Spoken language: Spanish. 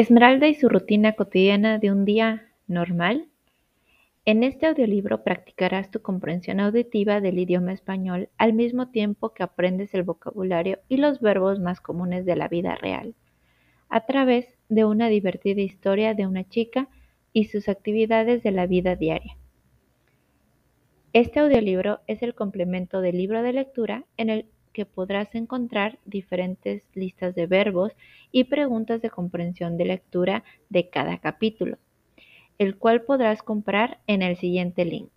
Esmeralda y su rutina cotidiana de un día normal. En este audiolibro practicarás tu comprensión auditiva del idioma español al mismo tiempo que aprendes el vocabulario y los verbos más comunes de la vida real, a través de una divertida historia de una chica y sus actividades de la vida diaria. Este audiolibro es el complemento del libro de lectura en el que podrás encontrar diferentes listas de verbos y preguntas de comprensión de lectura de cada capítulo, el cual podrás comprar en el siguiente link.